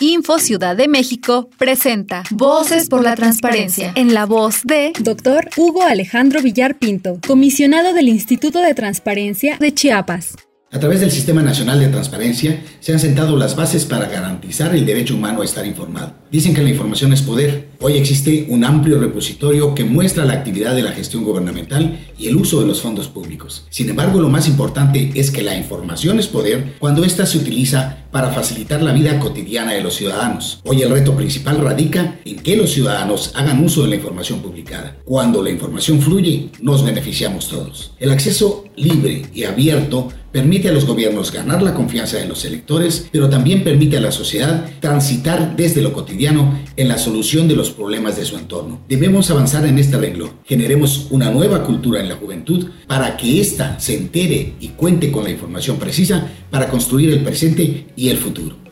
Info Ciudad de México presenta Voces por la Transparencia en la voz de Dr. Hugo Alejandro Villar Pinto, comisionado del Instituto de Transparencia de Chiapas. A través del Sistema Nacional de Transparencia se han sentado las bases para garantizar el derecho humano a estar informado. Dicen que la información es poder. Hoy existe un amplio repositorio que muestra la actividad de la gestión gubernamental y el uso de los fondos públicos. Sin embargo, lo más importante es que la información es poder cuando ésta se utiliza para facilitar la vida cotidiana de los ciudadanos. Hoy el reto principal radica en que los ciudadanos hagan uso de la información publicada. Cuando la información fluye, nos beneficiamos todos. El acceso libre y abierto permite a los gobiernos ganar la confianza de los electores, pero también permite a la sociedad transitar desde lo cotidiano en la solución de los problemas de su entorno. Debemos avanzar en este arreglo. Generemos una nueva cultura en la juventud para que ésta se entere y cuente con la información precisa para construir el presente y el futuro.